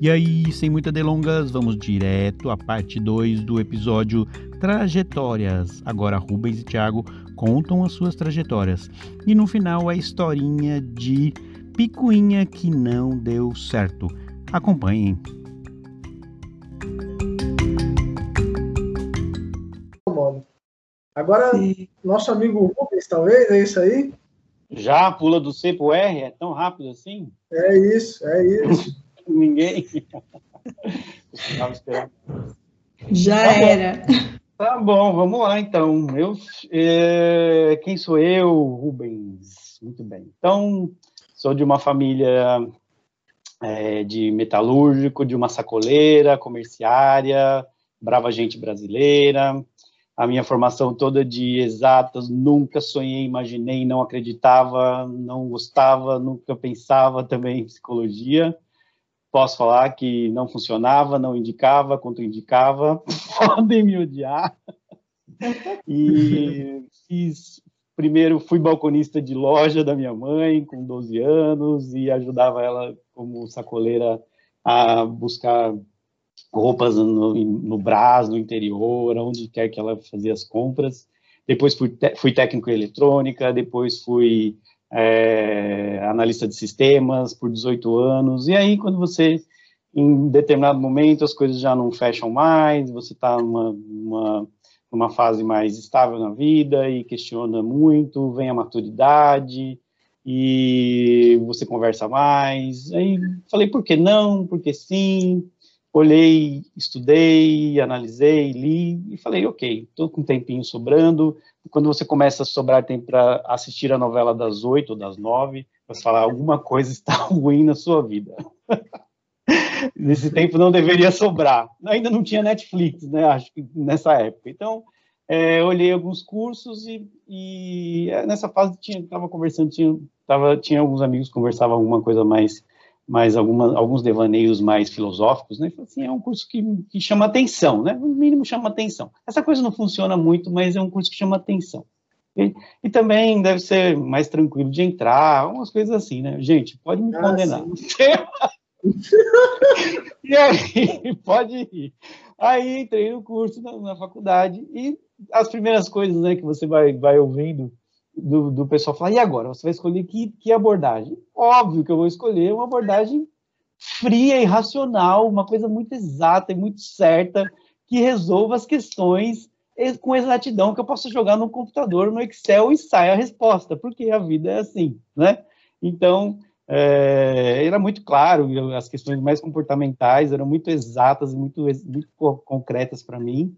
E aí, sem muitas delongas, vamos direto à parte 2 do episódio Trajetórias. Agora Rubens e Thiago contam as suas trajetórias. E no final a historinha de Picuinha que não deu certo. Acompanhem. Agora, Sim. nosso amigo Rubens, talvez, é isso aí? Já pula do C para o R? É tão rápido assim? É isso, é isso. Ninguém. Já tá era. Tá bom, vamos lá então. Eu, é, quem sou eu, Rubens? Muito bem. Então, sou de uma família é, de metalúrgico, de uma sacoleira, comerciária, brava gente brasileira a minha formação toda de exatas, nunca sonhei, imaginei, não acreditava, não gostava, nunca pensava também em psicologia. Posso falar que não funcionava, não indicava, contraindicava, podem me odiar. E fiz, primeiro fui balconista de loja da minha mãe com 12 anos e ajudava ela como sacoleira a buscar roupas no, no Brás, no interior, onde quer que ela fazia as compras. Depois fui, fui técnico em eletrônica, depois fui é, analista de sistemas por 18 anos. E aí, quando você, em determinado momento, as coisas já não fecham mais, você está numa, numa, numa fase mais estável na vida e questiona muito, vem a maturidade e você conversa mais. Aí falei, por que não? Por que sim? Olhei, estudei, analisei, li e falei, ok, estou com um tempinho sobrando. Quando você começa a sobrar tempo para assistir a novela das oito ou das nove, você fala, alguma coisa está ruim na sua vida. Nesse tempo não deveria sobrar. Ainda não tinha Netflix, né? Acho que nessa época. Então, é, olhei alguns cursos e, e é, nessa fase tinha, estava conversando, tinha, tava, tinha alguns amigos que conversavam alguma coisa mais mais alguma, alguns devaneios mais filosóficos, né? Assim, é um curso que, que chama atenção, né? No mínimo chama atenção. Essa coisa não funciona muito, mas é um curso que chama atenção. E, e também deve ser mais tranquilo de entrar, umas coisas assim, né? Gente, pode me ah, condenar. e aí, pode ir. Aí entrei no curso na, na, faculdade e as primeiras coisas né, que você vai, vai ouvindo do, do pessoal falar, e agora? Você vai escolher que, que abordagem? Óbvio que eu vou escolher uma abordagem fria e racional, uma coisa muito exata e muito certa, que resolva as questões com exatidão, que eu possa jogar no computador, no Excel, e sai a resposta, porque a vida é assim, né? Então, é, era muito claro, as questões mais comportamentais eram muito exatas, muito, muito concretas para mim,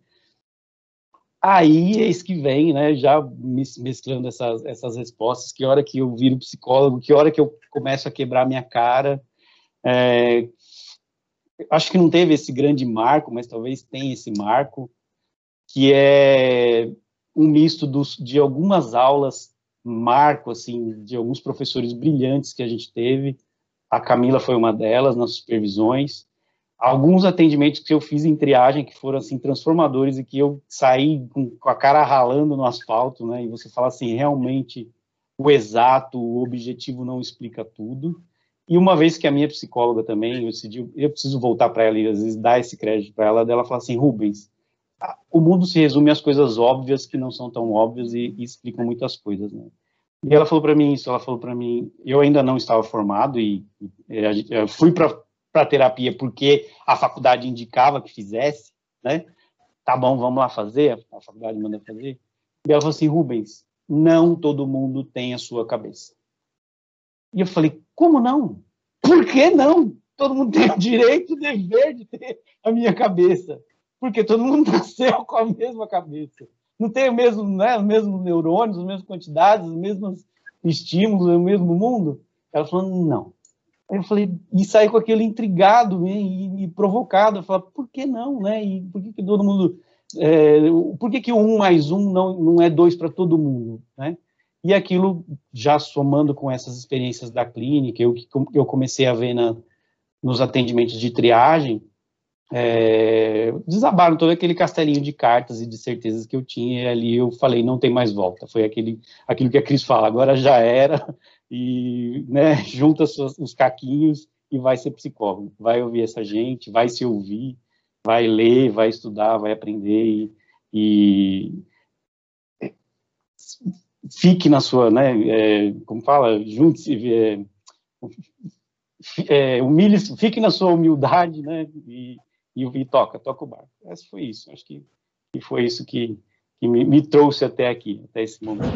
Aí, eis que vem, né, já mesclando essas, essas respostas, que hora que eu viro psicólogo, que hora que eu começo a quebrar minha cara. É, acho que não teve esse grande marco, mas talvez tenha esse marco, que é um misto dos, de algumas aulas, marco, assim, de alguns professores brilhantes que a gente teve. A Camila foi uma delas nas supervisões, alguns atendimentos que eu fiz em triagem que foram assim transformadores e que eu saí com, com, a cara ralando no asfalto, né? E você fala assim, realmente o exato, o objetivo não explica tudo. E uma vez que a minha psicóloga também, eu decidi, eu preciso voltar para ela e às vezes dar esse crédito para ela, dela fala assim, Rubens, o mundo se resume às coisas óbvias que não são tão óbvias e, e explicam muitas coisas, né? E ela falou para mim isso, ela falou para mim, eu ainda não estava formado e, e fui para para terapia porque a faculdade indicava que fizesse, né? Tá bom, vamos lá fazer, a faculdade manda fazer. E ela falou assim, Rubens, não todo mundo tem a sua cabeça. E eu falei, como não? Por que não? Todo mundo tem o direito, o dever de ter a minha cabeça. Porque todo mundo nasceu com a mesma cabeça. Não tem o mesmo, né, os mesmos neurônios, as mesmas quantidades, os mesmos estímulos, o mesmo mundo. Ela falou, não, eu falei, e saí com aquele intrigado né, e, e, provocado. Eu falei, por que não, né? E por que, que todo mundo. É, por que, que um mais um não, não é dois para todo mundo, né? E aquilo, já somando com essas experiências da clínica, eu, eu comecei a ver na, nos atendimentos de triagem, é, desabaram todo aquele castelinho de cartas e de certezas que eu tinha, e ali eu falei, não tem mais volta. Foi aquele, aquilo que a Cris fala, agora já era, e né, junta os caquinhos e vai ser psicólogo. Vai ouvir essa gente, vai se ouvir, vai ler, vai estudar, vai aprender e, e fique na sua, né, é, como fala, junte-se, é, é, humilhe, fique na sua humildade, né, e, e, e, toca, toca o barco. Essa foi isso, acho que, que foi isso que, que me, me, trouxe até aqui, até esse momento.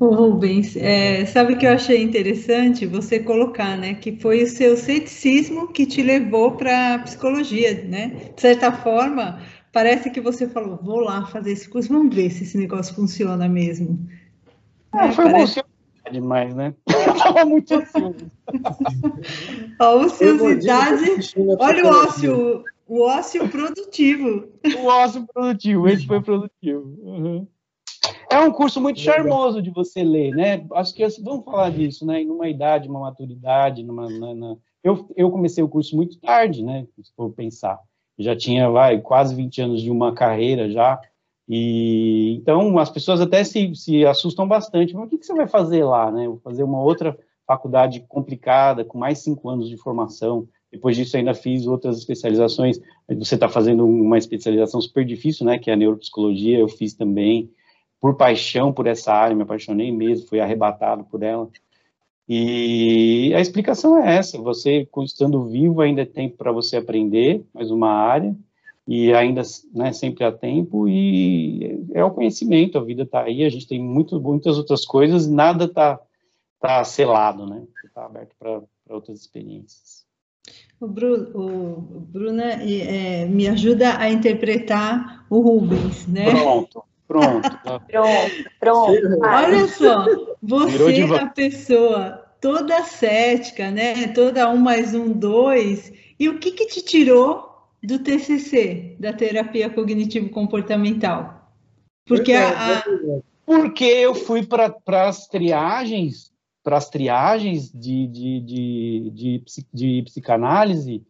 O Rubens, é, sabe o que eu achei interessante você colocar, né, que foi o seu ceticismo que te levou para a psicologia, né, de certa forma, parece que você falou, vou lá fazer esse curso, vamos ver se esse negócio funciona mesmo. É, foi parece... demais, né? Eu estava muito ansioso. a ociosidade, olha o ócio, o ócio produtivo. O ócio produtivo, esse foi produtivo. Uhum. É um curso muito charmoso de você ler, né? Acho que vamos falar disso, né? Numa idade, uma maturidade, numa, na, na... Eu, eu comecei o curso muito tarde, né? Se for pensar já tinha vai, quase 20 anos de uma carreira já, e então as pessoas até se, se assustam bastante, mas o que, que você vai fazer lá, né? Vou fazer uma outra faculdade complicada, com mais cinco anos de formação, depois disso ainda fiz outras especializações, você está fazendo uma especialização super difícil, né, que é a neuropsicologia, eu fiz também, por paixão por essa área, me apaixonei mesmo, fui arrebatado por ela, e a explicação é essa: você, estando vivo, ainda é tempo para você aprender mais uma área, e ainda né, sempre há tempo, e é o conhecimento, a vida está aí, a gente tem muito, muitas outras coisas, nada está tá selado, né? Está aberto para outras experiências. O, Bru, o Bruna é, me ajuda a interpretar o Rubens, né? Pronto. Pronto. pronto, pronto. Olha só, você é a pessoa toda cética, né? Toda um mais um, dois. E o que, que te tirou do TCC, da terapia cognitivo-comportamental? Porque é, a, a... Porque eu fui para as triagens, para as triagens de, de, de, de, psicanálise,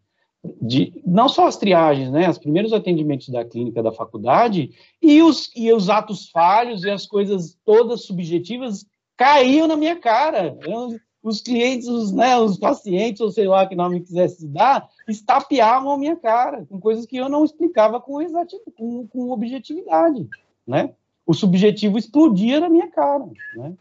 de, não só as triagens, né, os primeiros atendimentos da clínica da faculdade, e os, e os atos falhos e as coisas todas subjetivas caíam na minha cara. Eu, os clientes, os, né, os pacientes, ou sei lá que nome quisesse dar, estapeavam a minha cara com coisas que eu não explicava com exatidão, com, com objetividade, né? O subjetivo explodia na minha cara, né?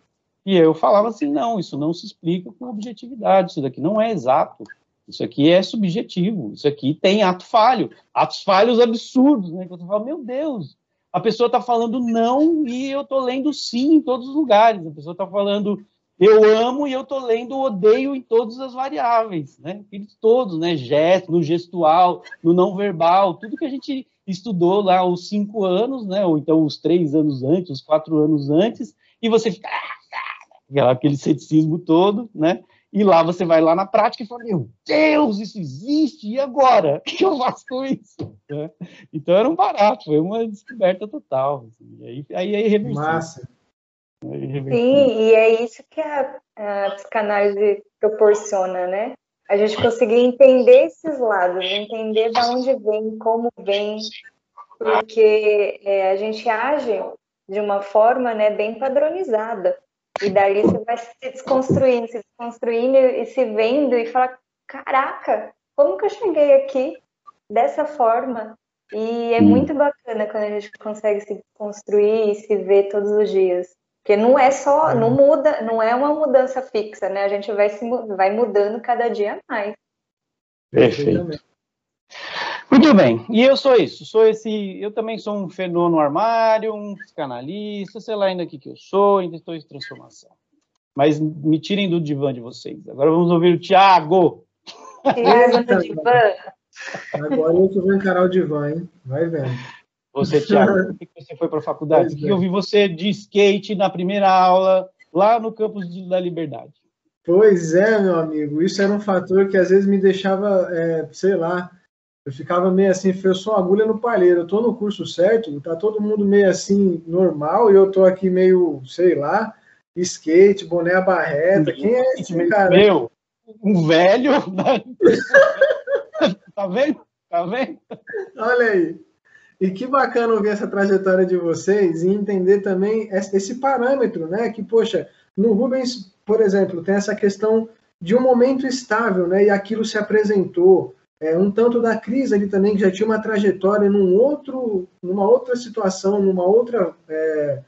E eu falava assim, não, isso não se explica com objetividade, isso daqui não é exato, isso aqui é subjetivo, isso aqui tem ato falho, atos falhos absurdos, né? Que você fala, meu Deus, a pessoa está falando não e eu estou lendo sim em todos os lugares, a pessoa está falando eu amo e eu estou lendo odeio em todas as variáveis, né? Eles todos, né? Gesto, no gestual, no não verbal, tudo que a gente estudou lá os cinco anos, né? Ou então os três anos antes, os quatro anos antes, e você fica aquele ceticismo todo, né? E lá você vai lá na prática e fala, meu Deus, isso existe, e agora? O que eu faço com isso? Né? Então era um barato, foi uma descoberta total. Assim. aí, aí, aí Massa. Sim, e é isso que a, a psicanálise proporciona, né? A gente conseguir entender esses lados, entender de onde vem, como vem, porque é, a gente age de uma forma né, bem padronizada. E daí você vai se desconstruindo, se desconstruindo e se vendo e fala: caraca, como que eu cheguei aqui dessa forma? E é muito bacana quando a gente consegue se desconstruir e se ver todos os dias. Porque não é só, não muda, não é uma mudança fixa, né? A gente vai, se, vai mudando cada dia mais. Perfeito. Muito bem, e eu sou isso, sou esse, eu também sou um fenômeno no armário, um psicanalista, sei lá ainda o que, que eu sou, ainda estou em transformação. Mas me tirem do divã de vocês. Agora vamos ouvir o Tiago. Tiago do divã. Agora eu que vou encarar o divã, hein? Vai vendo. Você, Tiago, por que você foi para a faculdade? Porque eu vi você de skate na primeira aula, lá no campus da Liberdade. Pois é, meu amigo. Isso era um fator que às vezes me deixava, é, sei lá, eu ficava meio assim, eu sou uma agulha no palheiro. Eu tô no curso certo, tá todo mundo meio assim, normal, e eu tô aqui meio, sei lá, skate, boné barreta. Quem é esse cara? Meu, um velho. tá vendo? Tá vendo? Olha aí. E que bacana ouvir essa trajetória de vocês e entender também esse parâmetro, né? Que, poxa, no Rubens, por exemplo, tem essa questão de um momento estável, né? E aquilo se apresentou. É, um tanto da crise ali também, que já tinha uma trajetória num outro, numa outra situação, numa outra é,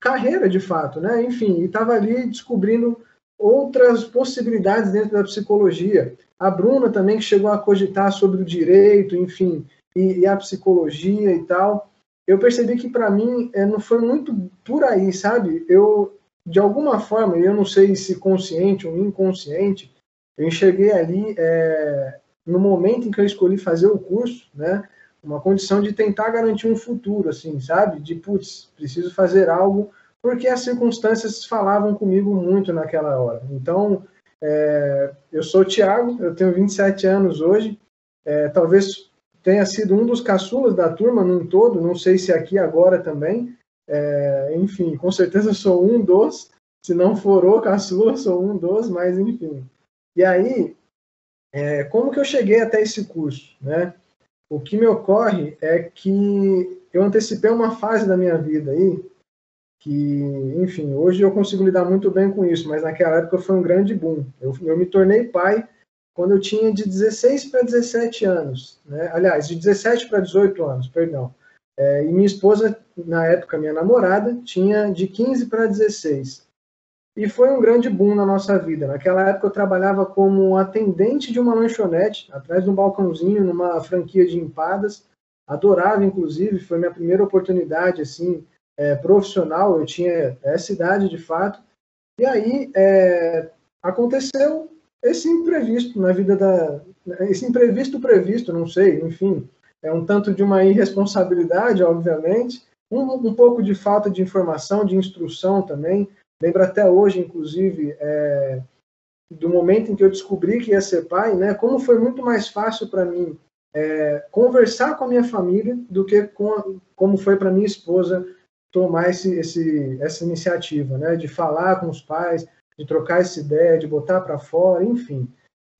carreira de fato, né? Enfim, e estava ali descobrindo outras possibilidades dentro da psicologia. A Bruna também, que chegou a cogitar sobre o direito, enfim, e, e a psicologia e tal. Eu percebi que para mim é, não foi muito por aí, sabe? Eu, de alguma forma, eu não sei se consciente ou inconsciente, eu enxerguei ali, é, no momento em que eu escolhi fazer o curso, né? Uma condição de tentar garantir um futuro, assim, sabe? De, putz, preciso fazer algo porque as circunstâncias falavam comigo muito naquela hora. Então, é, eu sou o Tiago, eu tenho 27 anos hoje, é, talvez tenha sido um dos caçulas da turma num todo, não sei se aqui agora também, é, enfim, com certeza sou um dos, se não for o caçula, sou um dos, mas enfim. E aí, é, como que eu cheguei até esse curso, né? O que me ocorre é que eu antecipei uma fase da minha vida aí, que, enfim, hoje eu consigo lidar muito bem com isso, mas naquela época foi um grande boom. Eu, eu me tornei pai quando eu tinha de 16 para 17 anos, né? aliás, de 17 para 18 anos, perdão. É, e minha esposa, na época, minha namorada, tinha de 15 para 16. E foi um grande boom na nossa vida. Naquela época eu trabalhava como atendente de uma lanchonete, atrás de um balcãozinho, numa franquia de empadas. Adorava, inclusive, foi minha primeira oportunidade, assim, é, profissional, eu tinha essa idade de fato, e aí é, aconteceu esse imprevisto na vida da. Esse imprevisto previsto, não sei, enfim, é um tanto de uma irresponsabilidade, obviamente, um, um pouco de falta de informação, de instrução também. Lembro até hoje, inclusive, é, do momento em que eu descobri que ia ser pai, né? Como foi muito mais fácil para mim é, conversar com a minha família do que com, como foi para minha esposa tomar esse, esse, essa iniciativa, né, de falar com os pais, de trocar essa ideia, de botar para fora, enfim.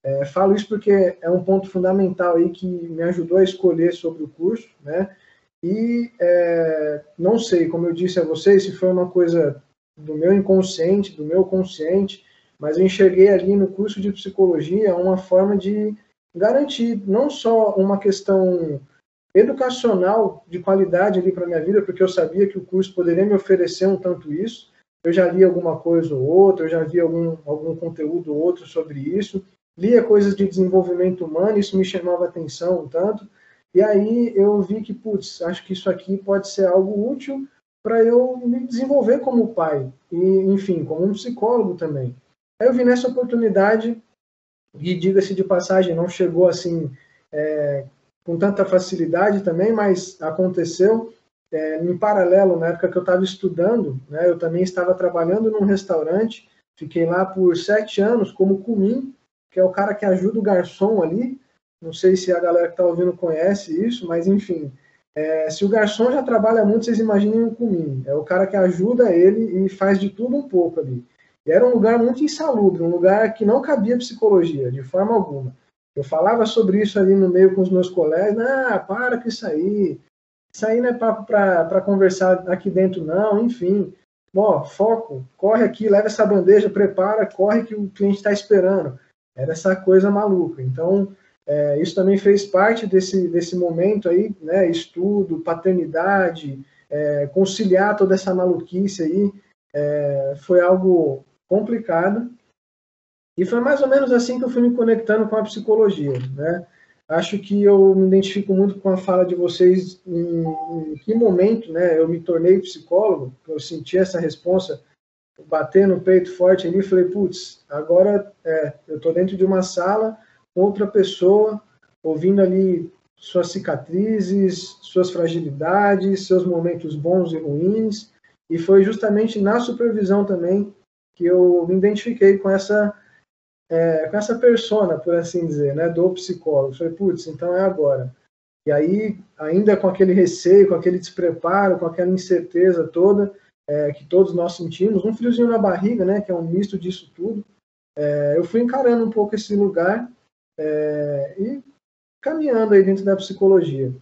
É, falo isso porque é um ponto fundamental aí que me ajudou a escolher sobre o curso, né? E é, não sei, como eu disse a vocês, se foi uma coisa do meu inconsciente, do meu consciente, mas eu enxerguei ali no curso de psicologia uma forma de garantir não só uma questão educacional de qualidade ali para minha vida, porque eu sabia que o curso poderia me oferecer um tanto isso. Eu já li alguma coisa ou outra, eu já vi algum, algum conteúdo ou outro sobre isso, lia coisas de desenvolvimento humano, isso me chamava atenção um tanto. E aí eu vi que, putz, acho que isso aqui pode ser algo útil para eu me desenvolver como pai e, enfim, como um psicólogo também. Aí eu vi nessa oportunidade e diga-se de passagem, não chegou assim é, com tanta facilidade também, mas aconteceu. É, em paralelo, na época que eu estava estudando, né, eu também estava trabalhando num restaurante, fiquei lá por sete anos como cumim, que é o cara que ajuda o garçom ali. Não sei se a galera que está ouvindo conhece isso, mas enfim, é, se o garçom já trabalha muito, vocês imaginem um cumim. É o cara que ajuda ele e faz de tudo um pouco ali. E era um lugar muito insalubre, um lugar que não cabia psicologia, de forma alguma. Eu falava sobre isso ali no meio com os meus colegas, ah, para com isso aí, isso aí não é papo para conversar aqui dentro, não, enfim. Ó, foco, corre aqui, leva essa bandeja, prepara, corre que o cliente está esperando. Era essa coisa maluca. Então, é, isso também fez parte desse, desse momento aí, né? Estudo, paternidade, é, conciliar toda essa maluquice aí, é, foi algo complicado, e foi mais ou menos assim que eu fui me conectando com a psicologia, né? Acho que eu me identifico muito com a fala de vocês em, em que momento, né, eu me tornei psicólogo, eu senti essa resposta, bater no peito forte ali, falei, putz, agora é, eu estou dentro de uma sala outra pessoa, ouvindo ali suas cicatrizes, suas fragilidades, seus momentos bons e ruins, e foi justamente na supervisão também que eu me identifiquei com essa é, com essa persona, por assim dizer, né, do psicólogo. Falei, putz, então é agora. E aí, ainda com aquele receio, com aquele despreparo, com aquela incerteza toda é, que todos nós sentimos, um friozinho na barriga, né, que é um misto disso tudo, é, eu fui encarando um pouco esse lugar é, e caminhando aí dentro da psicologia.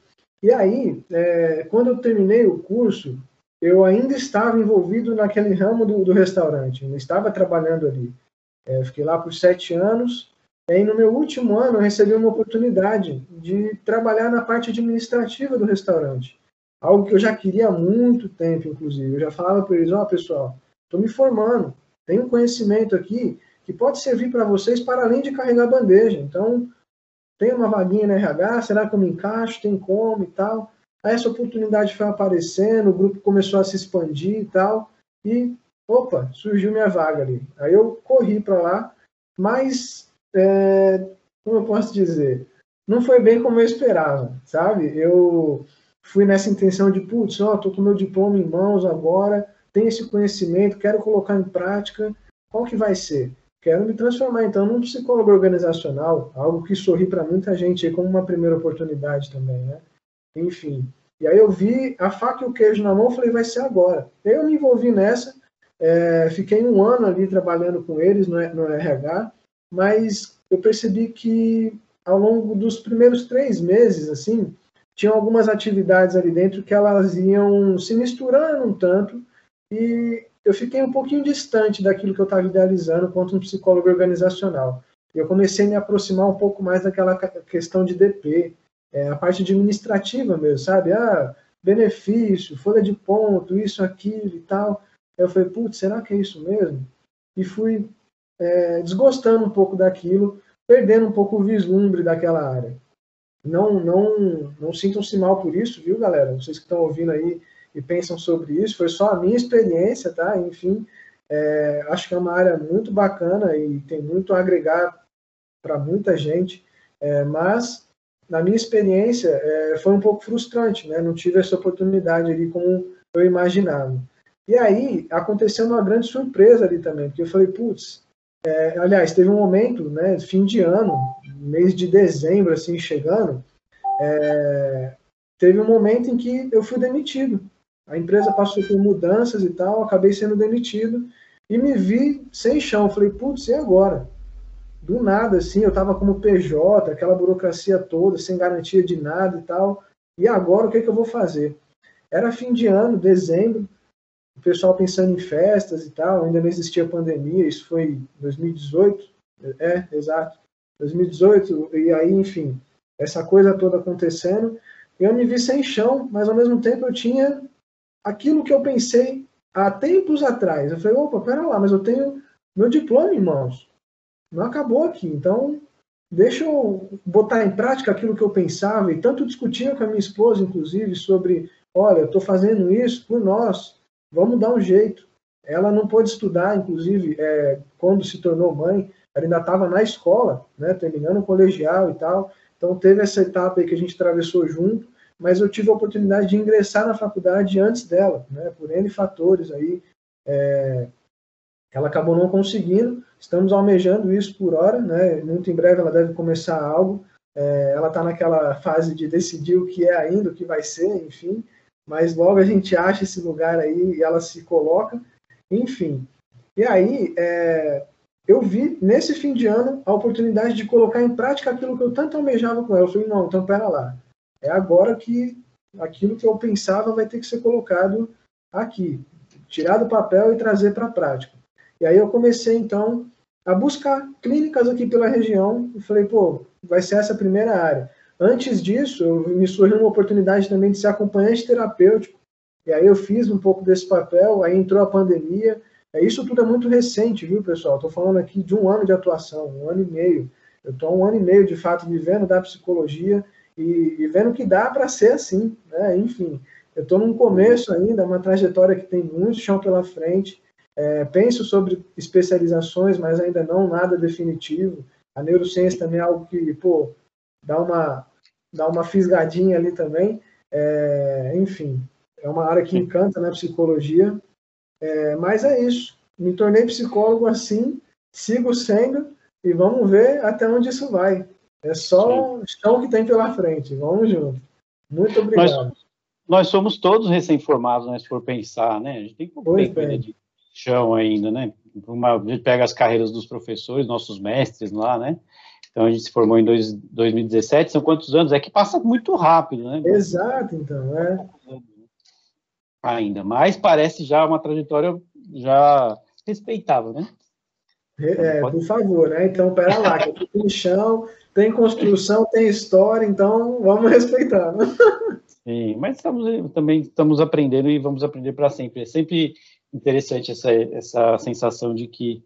E aí, é, quando eu terminei o curso, eu ainda estava envolvido naquele ramo do, do restaurante, eu estava trabalhando ali. É, fiquei lá por sete anos. E no meu último ano, eu recebi uma oportunidade de trabalhar na parte administrativa do restaurante. Algo que eu já queria há muito tempo, inclusive. Eu já falava para eles: Ó, oh, pessoal, estou me formando, tenho conhecimento aqui que pode servir para vocês para além de carregar bandeja. Então, tem uma vaguinha na RH, será que eu me encaixo? Tem como e tal. Aí essa oportunidade foi aparecendo, o grupo começou a se expandir e tal, e opa, surgiu minha vaga ali. Aí eu corri para lá, mas, é, como eu posso dizer, não foi bem como eu esperava, sabe? Eu fui nessa intenção de, putz, ó, tô com meu diploma em mãos agora, tenho esse conhecimento, quero colocar em prática, qual que vai ser? Quero me transformar, então, num psicólogo organizacional, algo que sorri para muita gente aí como uma primeira oportunidade também, né? Enfim. E aí eu vi a faca e o queijo na mão, falei, vai ser agora. Eu me envolvi nessa, é, fiquei um ano ali trabalhando com eles no, no RH, mas eu percebi que ao longo dos primeiros três meses, assim, tinham algumas atividades ali dentro que elas iam se misturando um tanto e eu fiquei um pouquinho distante daquilo que eu estava idealizando quanto um psicólogo organizacional. Eu comecei a me aproximar um pouco mais daquela questão de DP, é, a parte administrativa mesmo, sabe? Ah, benefício, folha de ponto, isso, aquilo e tal. Eu falei, putz, será que é isso mesmo? E fui é, desgostando um pouco daquilo, perdendo um pouco o vislumbre daquela área. Não, não, não sintam-se mal por isso, viu, galera? Vocês que estão ouvindo aí e pensam sobre isso, foi só a minha experiência, tá? Enfim, é, acho que é uma área muito bacana e tem muito a agregar para muita gente, é, mas na minha experiência, é, foi um pouco frustrante, né? Não tive essa oportunidade ali como eu imaginava. E aí aconteceu uma grande surpresa ali também, porque eu falei, putz, é, aliás, teve um momento, né, fim de ano, mês de dezembro, assim, chegando, é, teve um momento em que eu fui demitido. A empresa passou por mudanças e tal, acabei sendo demitido e me vi sem chão. Falei, putz, e agora? do nada, assim, eu estava como PJ, aquela burocracia toda, sem garantia de nada e tal. E agora o que, é que eu vou fazer? Era fim de ano, dezembro, o pessoal pensando em festas e tal, ainda não existia pandemia, isso foi 2018, é, exato, 2018, e aí, enfim, essa coisa toda acontecendo, eu me vi sem chão, mas ao mesmo tempo eu tinha aquilo que eu pensei há tempos atrás. Eu falei, opa, pera lá, mas eu tenho meu diploma em mãos não acabou aqui. Então, deixa eu botar em prática aquilo que eu pensava e tanto discutia com a minha esposa, inclusive, sobre, olha, eu estou fazendo isso por nós, vamos dar um jeito. Ela não pôde estudar, inclusive, é, quando se tornou mãe, ela ainda estava na escola, né, terminando o colegial e tal. Então, teve essa etapa aí que a gente atravessou junto, mas eu tive a oportunidade de ingressar na faculdade antes dela, né, por N fatores aí. É, ela acabou não conseguindo, Estamos almejando isso por hora, né? Muito em breve ela deve começar algo. É, ela está naquela fase de decidir o que é ainda, o que vai ser, enfim. Mas logo a gente acha esse lugar aí e ela se coloca, enfim. E aí é, eu vi nesse fim de ano a oportunidade de colocar em prática aquilo que eu tanto almejava com ela. Eu falei, não, então pera lá. É agora que aquilo que eu pensava vai ter que ser colocado aqui, tirar do papel e trazer para a prática. E aí eu comecei então a buscar clínicas aqui pela região e falei, pô, vai ser essa a primeira área. Antes disso, me surgiu uma oportunidade também de ser acompanhante terapêutico. E aí eu fiz um pouco desse papel, aí entrou a pandemia. É, isso tudo é muito recente, viu, pessoal? Estou falando aqui de um ano de atuação, um ano e meio. Eu estou um ano e meio, de fato, vivendo da psicologia e, e vendo que dá para ser assim, né? Enfim, eu estou num começo ainda, uma trajetória que tem muito chão pela frente. É, penso sobre especializações, mas ainda não nada definitivo. A neurociência também é algo que, pô, dá uma, dá uma fisgadinha ali também. É, enfim, é uma área que encanta na né, psicologia. É, mas é isso. Me tornei psicólogo assim, sigo sendo e vamos ver até onde isso vai. É só o chão que tem pela frente. Vamos junto. Muito obrigado. Nós, nós somos todos recém-formados, né, se for pensar, né? A gente tem que pois bem. de chão ainda, né? Uma, a gente pega as carreiras dos professores, nossos mestres lá, né? Então a gente se formou em dois, 2017, são quantos anos? É que passa muito rápido, né? Exato, então, é. Ainda, mas parece já uma trajetória já respeitável, né? É, por favor, né? Então, pera lá, que tem chão, tem construção, tem história, então vamos respeitar. Né? Sim, mas estamos, também estamos aprendendo e vamos aprender para sempre. É sempre interessante essa, essa sensação de que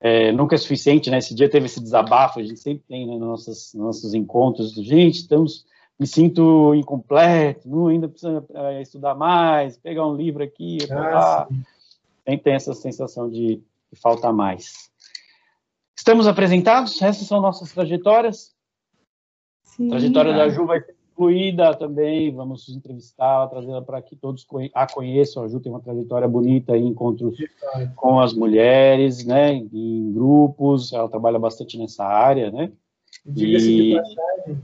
é, nunca é suficiente, né? Esse dia teve esse desabafo, a gente sempre tem né, nos nossos, nossos encontros. Gente, estamos, me sinto incompleto, não, ainda precisa é, estudar mais, pegar um livro aqui, ah, sempre tem essa sensação de, de falta mais. Estamos apresentados? Essas são nossas trajetórias. Sim, trajetória é. da Ju vai ser incluída também. Vamos entrevistá-la, trazê-la para que todos a conheçam. A Ju tem uma trajetória bonita em encontros com as mulheres, né, em grupos. Ela trabalha bastante nessa área, né? Diga-se e... de passagem,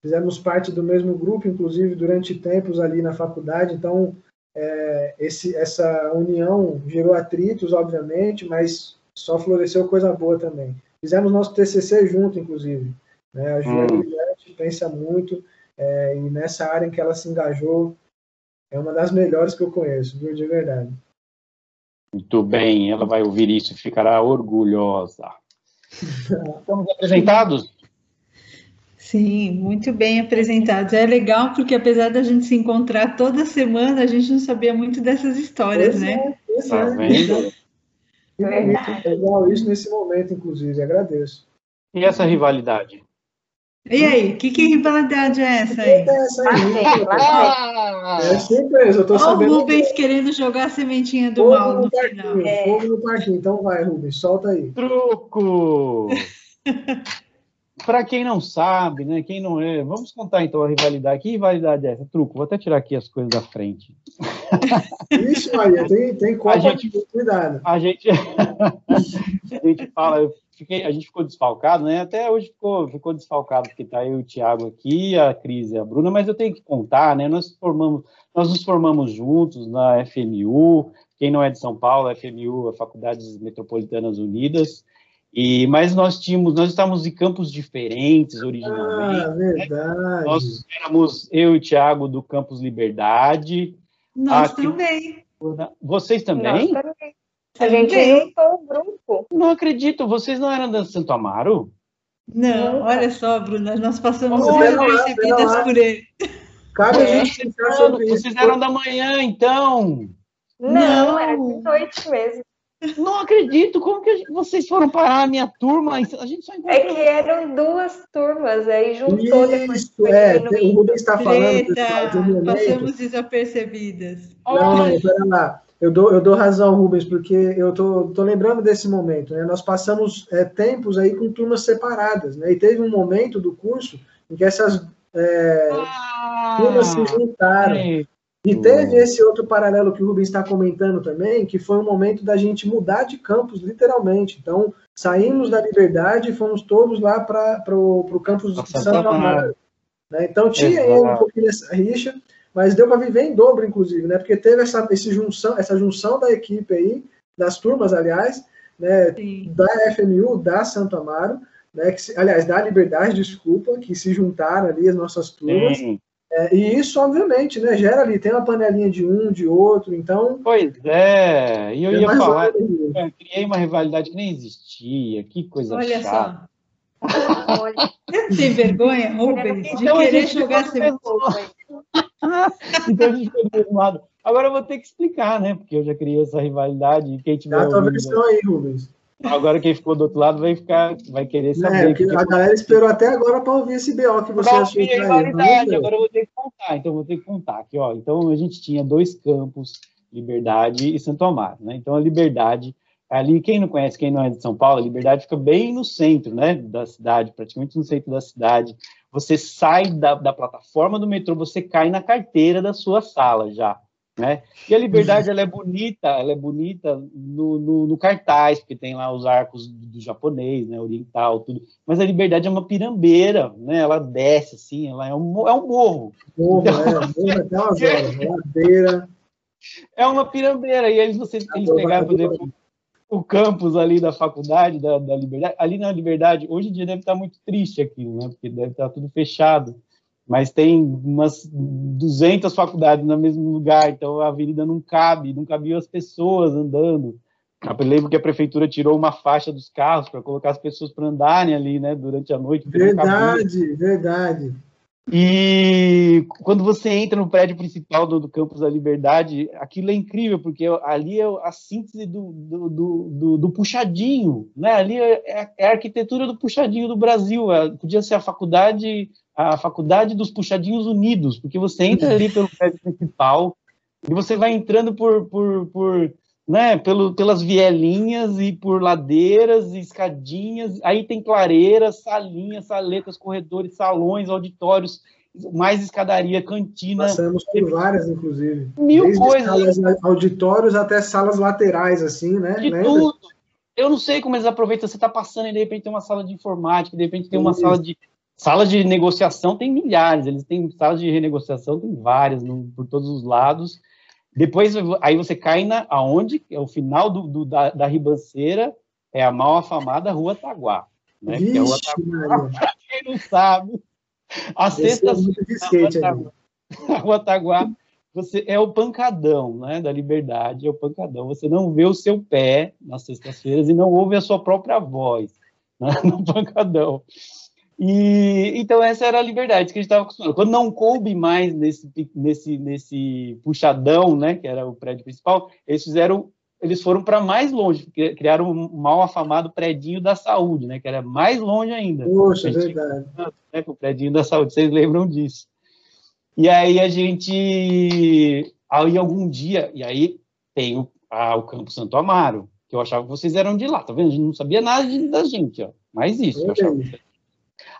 fizemos parte do mesmo grupo, inclusive durante tempos ali na faculdade. Então, é, esse, essa união gerou atritos, obviamente, mas só floresceu coisa boa também. Fizemos nosso TCC junto, inclusive. Né? A Ju é hum. brilhante, pensa muito, é, e nessa área em que ela se engajou, é uma das melhores que eu conheço, viu, de verdade. Muito bem, ela vai ouvir isso e ficará orgulhosa. Estamos apresentados? Sim, muito bem apresentados. É legal porque apesar da gente se encontrar toda semana, a gente não sabia muito dessas histórias, pois né? É, tá vendo? É muito legal isso nesse momento, inclusive. Agradeço. E essa rivalidade? E aí, que, que rivalidade é essa aí? É essa aí? Ah, é surpresa, eu tô Olha sabendo. o Rubens que... querendo jogar a sementinha do fogo mal no, no final. É. Fogo no parquinho, então vai, Rubens, solta aí. Truco! Para quem não sabe, né, quem não é, vamos contar então a rivalidade. Que rivalidade é essa? Truco, vou até tirar aqui as coisas da frente. Isso, Maria, tem, tem Copa, a gente, cuidado. A gente, a gente fala, fiquei, a gente ficou desfalcado, né? Até hoje ficou, ficou desfalcado, porque tá eu o Thiago aqui, a Cris e a Bruna, mas eu tenho que contar, né? Nós formamos, nós nos formamos juntos na FMU, quem não é de São Paulo, a FMU, a Faculdades Metropolitanas Unidas, e, mas nós tínhamos, nós estávamos em campos diferentes originalmente. Ah, verdade. Né? Nós éramos eu e o Thiago do Campus Liberdade. Nós aqui, também. Vocês também? Nós também. A gente juntou o grupo. Não acredito, vocês não eram da Santo Amaro? Não, não. olha só, Bruna, nós passamos horas percebidas por ele. É, a gente vocês eram da manhã, então. Não, não, era de noite mesmo. Não acredito, como que vocês foram parar na minha turma? A gente só encontrou... É que eram duas turmas, aí juntou Isso, depois. É, o Rubens está falando, pessoal, de um Passamos desapercebidas. Não, não, pera lá. Eu dou, eu dou razão, Rubens, porque eu tô, tô lembrando desse momento, né? Nós passamos é, tempos aí com turmas separadas, né? E teve um momento do curso em que essas é, ah, turmas se juntaram. É. E teve esse outro paralelo que o Rubens está comentando também, que foi um momento da gente mudar de campus, literalmente. Então, saímos da Liberdade e fomos todos lá para o campus de Santa Amaro. Né? Então, tinha um pouquinho dessa rixa, mas deu para viver em dobro, inclusive, né? Porque teve essa, esse junção, essa junção da equipe aí, das turmas, aliás, né? da FMU, da Santo Amaro, né? Que, aliás, da Liberdade, desculpa, que se juntaram ali as nossas turmas. Sim. É, e isso, obviamente, né, gera ali, tem uma panelinha de um, de outro, então... Pois é, e eu é ia falar, eu criei uma rivalidade que nem existia, que coisa Olha chata. Só. Olha. Tem vergonha, Rubens, de então, querer jogar sem então a gente ficou do mesmo lado. Agora eu vou ter que explicar, né? Porque eu já criei essa rivalidade e quem tiver. Dá a tua versão aí, Rubens. Agora quem ficou do outro lado vai ficar, vai querer é, saber. É, que a galera esperou até agora para ouvir esse BO que você achou que rivalidade, Agora eu vou ter que contar, então vou ter que contar aqui, ó. Então a gente tinha dois campos, Liberdade e Santo Amaro, né? Então a Liberdade ali, quem não conhece, quem não é de São Paulo, a Liberdade fica bem no centro, né, da cidade, praticamente no centro da cidade. Você sai da, da plataforma do metrô, você cai na carteira da sua sala já, né? E a Liberdade, ela é bonita, ela é bonita no, no, no cartaz, porque tem lá os arcos do, do, japonês, né, oriental, tudo. Mas a Liberdade é uma pirambeira, né? Ela desce assim, ela é um, é um morro. Morro, então, é, morro até umas horas, ladeira. É uma pirambeira, e eles, vocês, eles pegaram, por exemplo, o campus ali da faculdade, da, da Liberdade, ali na Liberdade, hoje em dia deve estar muito triste aquilo, né? Porque deve estar tudo fechado. Mas tem umas 200 faculdades no mesmo lugar, então a avenida não cabe, não cabiam as pessoas andando. Eu lembro que a prefeitura tirou uma faixa dos carros para colocar as pessoas para andarem ali, né, durante a noite. Verdade, verdade. E quando você entra no prédio principal do, do, Campus da Liberdade, aquilo é incrível, porque ali é a síntese do, do, do, do puxadinho, né? Ali é, é, a arquitetura do puxadinho do Brasil. É, podia ser a faculdade, a faculdade dos puxadinhos unidos, porque você entra ali pelo prédio principal e você vai entrando por, por, por né, pelo, pelas vielinhas e por ladeiras e escadinhas, aí tem clareiras, salinhas, saletas, corredores, salões, auditórios, mais escadaria, cantina. Passamos por várias, inclusive. Mil Desde coisas. Salas, auditórios até salas laterais, assim, né? De Lembra? tudo. Eu não sei como eles aproveitam, você está passando e de repente tem uma sala de informática, de repente tem uma Isso. sala de Salas de negociação tem milhares, eles têm salas de renegociação, tem várias no, por todos os lados. Depois, aí você cai na aonde? É o final do, do da, da, ribanceira, é a mal afamada Rua Taguá. Né? Vixe, que é a Rua Taguá, pra quem não sabe. A sexta é a Rua Taguá, você é o pancadão, né, da liberdade, é o pancadão. Você não vê o seu pé nas sextas-feiras e não ouve a sua própria voz né, no pancadão. E então essa era a liberdade que a gente estava acostumado. Quando não coube mais nesse, nesse, nesse puxadão, né, que era o prédio principal, eles fizeram, eles foram para mais longe, criaram um mal afamado predinho da saúde, né, que era mais longe ainda. Poxa, é verdade. Né, o predinho da saúde, vocês lembram disso? E aí a gente, aí algum dia, e aí tem o, a, o Campo Santo Amaro, que eu achava que vocês eram de lá, tá vendo? A gente não sabia nada de, da gente, ó. Mas isso, eu achava que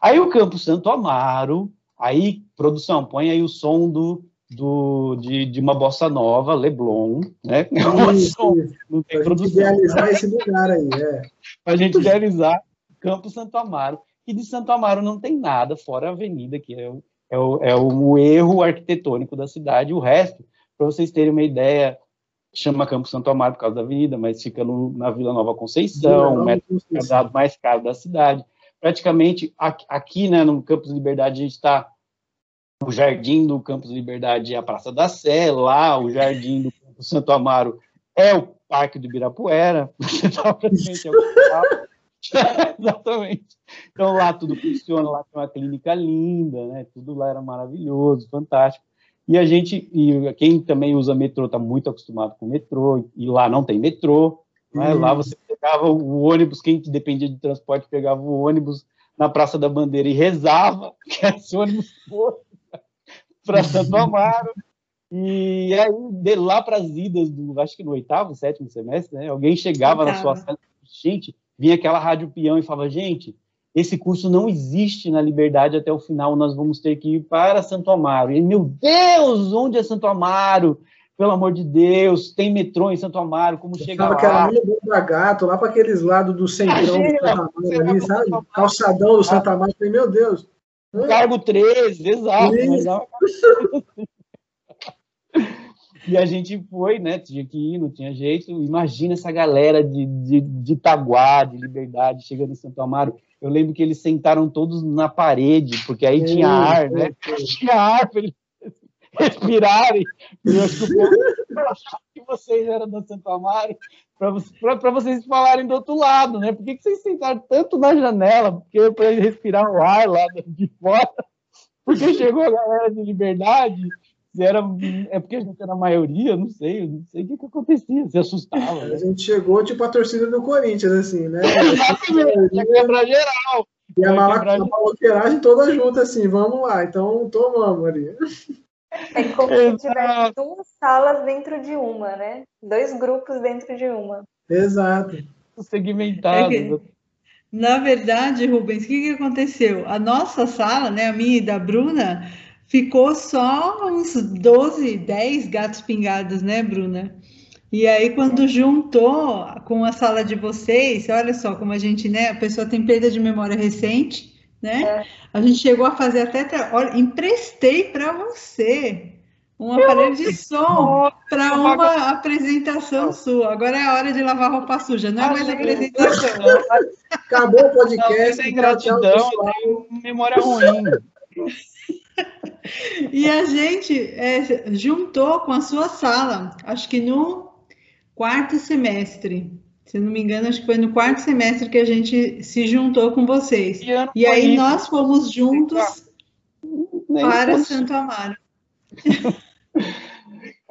Aí o Campo Santo Amaro, aí, produção, põe aí o som do, do, de, de uma bossa nova, Leblon, né? É isso, som, não tem produção. idealizar esse lugar aí, é. Pra gente idealizar Campo Santo Amaro. E de Santo Amaro não tem nada, fora a avenida, que é o, é o, é o erro arquitetônico da cidade. O resto, para vocês terem uma ideia, chama Campo Santo Amaro por causa da avenida, mas fica no, na Vila Nova Conceição, o metro quadrado mais caro da cidade praticamente aqui, né, no Campus Liberdade, a gente está o jardim do Campus Liberdade é a Praça da Sé, lá o jardim do Campus Santo Amaro é o Parque do Ibirapuera, você está praticamente Exatamente. Então lá tudo funciona, lá tem uma clínica linda, né? Tudo lá era maravilhoso, fantástico. E a gente, e quem também usa metrô está muito acostumado com metrô, e lá não tem metrô, né? Uhum. Lá você pegava o ônibus, quem dependia de transporte pegava o ônibus na Praça da Bandeira e rezava que esse ônibus fosse para Santo Amaro. E aí, de lá para as idas, do, acho que no oitavo, sétimo semestre, né, alguém chegava na sua sala, gente, vinha aquela rádio peão e falava, gente, esse curso não existe na Liberdade até o final, nós vamos ter que ir para Santo Amaro. E, meu Deus, onde é Santo Amaro? Pelo amor de Deus, tem metrô em Santo Amaro, como chega lá? Aquela linha da Gato, lá para aqueles lados do centrão do Santa Amaro, ali, sabe? Calçadão do Santa Amaro, meu Deus. Cargo 13, exato. e a gente foi, né? Tinha que ir, não tinha jeito. Imagina essa galera de, de, de Itaguá, de Liberdade, chegando em Santo Amaro. Eu lembro que eles sentaram todos na parede, porque aí tinha ar, né? Tinha ar para eles respirarem. Eu acho que que vocês eram do Santo Amaro, para vocês falarem do outro lado, né? Por que, que vocês sentaram tanto na janela? Porque para respirar o ar lá de fora. Porque chegou a galera de liberdade, era, é porque a gente era a maioria, não sei, não sei o que, que acontecia, se assustava. Né? A gente chegou tipo a torcida do Corinthians, assim, né? Exatamente, ia quebrar geral. E a maloqueiragem toda junta, assim, vamos lá, então tomamos ali. É como se tivesse duas salas dentro de uma, né? Dois grupos dentro de uma. Exato. Segmentado. É que, na verdade, Rubens, o que, que aconteceu? A nossa sala, né, a minha e da Bruna, ficou só uns 12, 10 gatos pingados, né, Bruna? E aí, quando juntou com a sala de vocês, olha só como a gente, né? A pessoa tem perda de memória recente né? É. A gente chegou a fazer até, olha, emprestei para você um aparelho de som para uma apresentação sua. Agora é a hora de lavar roupa suja, não é mais apresentação. Acabou o podcast. Não, gratidão, tenho memória ruim. e a gente é, juntou com a sua sala, acho que no quarto semestre. Se não me engano, acho que foi no quarto semestre que a gente se juntou com vocês. E, aí nós fomos juntos para Santo Amaro.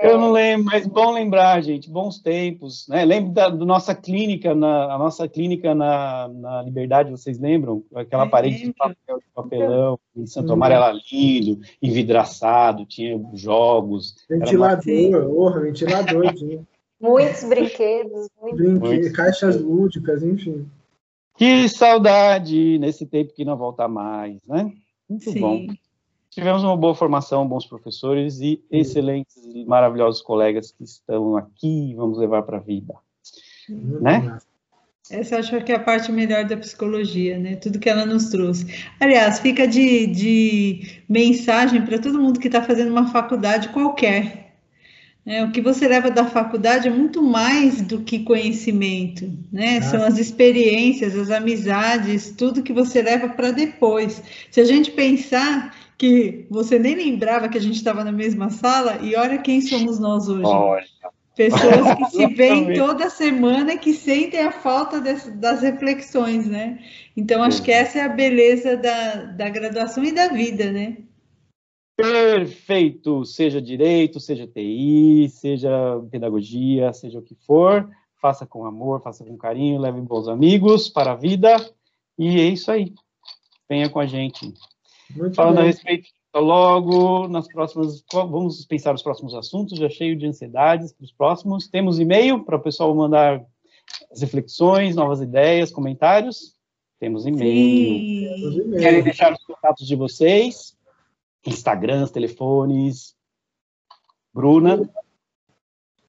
Eu não lembro, mas bom lembrar, gente, bons tempos, né? Lembro da do nossa clínica, na, a nossa clínica na, na Liberdade, vocês lembram? Aquela parede de papel, de papelão, em Santo Amaro era lindo, envidraçado, tinha jogos. Ventilador, uma... ventilador, tinha. Muitos brinquedos. Muitos. caixas lúdicas, enfim. Que saudade nesse tempo que não volta mais, né? Muito Sim. bom. Tivemos uma boa formação, bons professores e excelentes e maravilhosos colegas que estão aqui e vamos levar para a vida. né? Essa acho que é a parte melhor da psicologia, né? Tudo que ela nos trouxe. Aliás, fica de, de mensagem para todo mundo que está fazendo uma faculdade qualquer. É, o que você leva da faculdade é muito mais do que conhecimento, né? Ah. São as experiências, as amizades, tudo que você leva para depois. Se a gente pensar que você nem lembrava que a gente estava na mesma sala, e olha quem somos nós hoje. Olha. Pessoas que se veem toda semana e que sentem a falta desse, das reflexões, né? Então, acho que essa é a beleza da, da graduação e da vida, né? Perfeito! Seja direito, seja TI, seja pedagogia, seja o que for, faça com amor, faça com carinho, leve bons amigos para a vida, e é isso aí. Venha com a gente. Muito Falando bem. a respeito logo nas próximas, vamos pensar os próximos assuntos, já cheio de ansiedades para os próximos. Temos e-mail para o pessoal mandar as reflexões, novas ideias, comentários. Temos e-mail. Querem deixar os contatos de vocês? Instagrams, telefones. Bruna?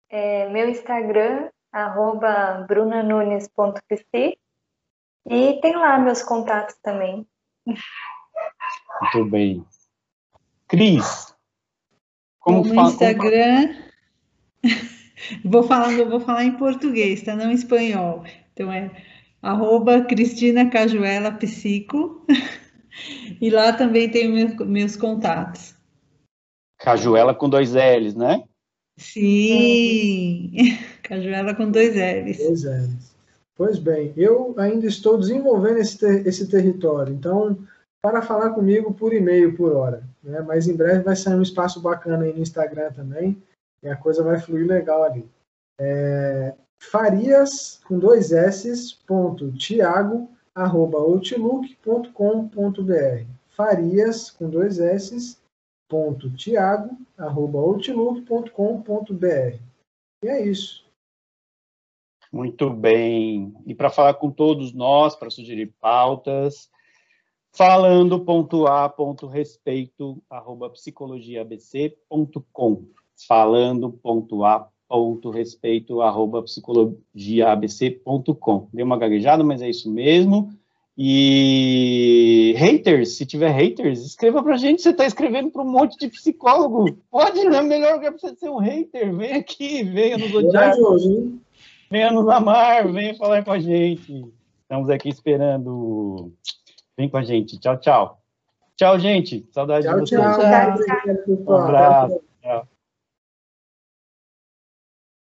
É, meu Instagram, arroba brunanunes.pc e tem lá meus contatos também. Muito bem. Cris, como No Instagram, vou falando, vou falar em português, tá? Não em espanhol. Então é arroba Cristina Cajuela Psico. E lá também tem meus, meus contatos. Cajuela com dois L's, né? Sim, Cajuela com dois L's. Dois L's. Pois bem, eu ainda estou desenvolvendo esse, ter, esse território, então para falar comigo por e-mail por hora. Né? Mas em breve vai sair um espaço bacana aí no Instagram também, e a coisa vai fluir legal ali. É, Farias, com dois S, ponto, Tiago, arroba outlook.com.br. Farias, com dois S, ponto, Tiago, arroba outlook.com.br. E é isso. Muito bem. E para falar com todos nós, para sugerir pautas, falando.a.respeito, arroba psicologiaabc.com. Falando.a.respeito, arroba psicologiaabc.com. Deu uma gaguejada, mas é isso mesmo. E haters, se tiver haters, escreva pra gente. Você está escrevendo para um monte de psicólogo. Pode, não é melhor que você ser um hater. Vem aqui, venha nos odiar. Venha nos amar, venha falar com a gente. Estamos aqui esperando Vem com a gente. Tchau, tchau. Tchau, gente. Saudade tchau, de vocês. Tchau, tchau. Um abraço. Tchau.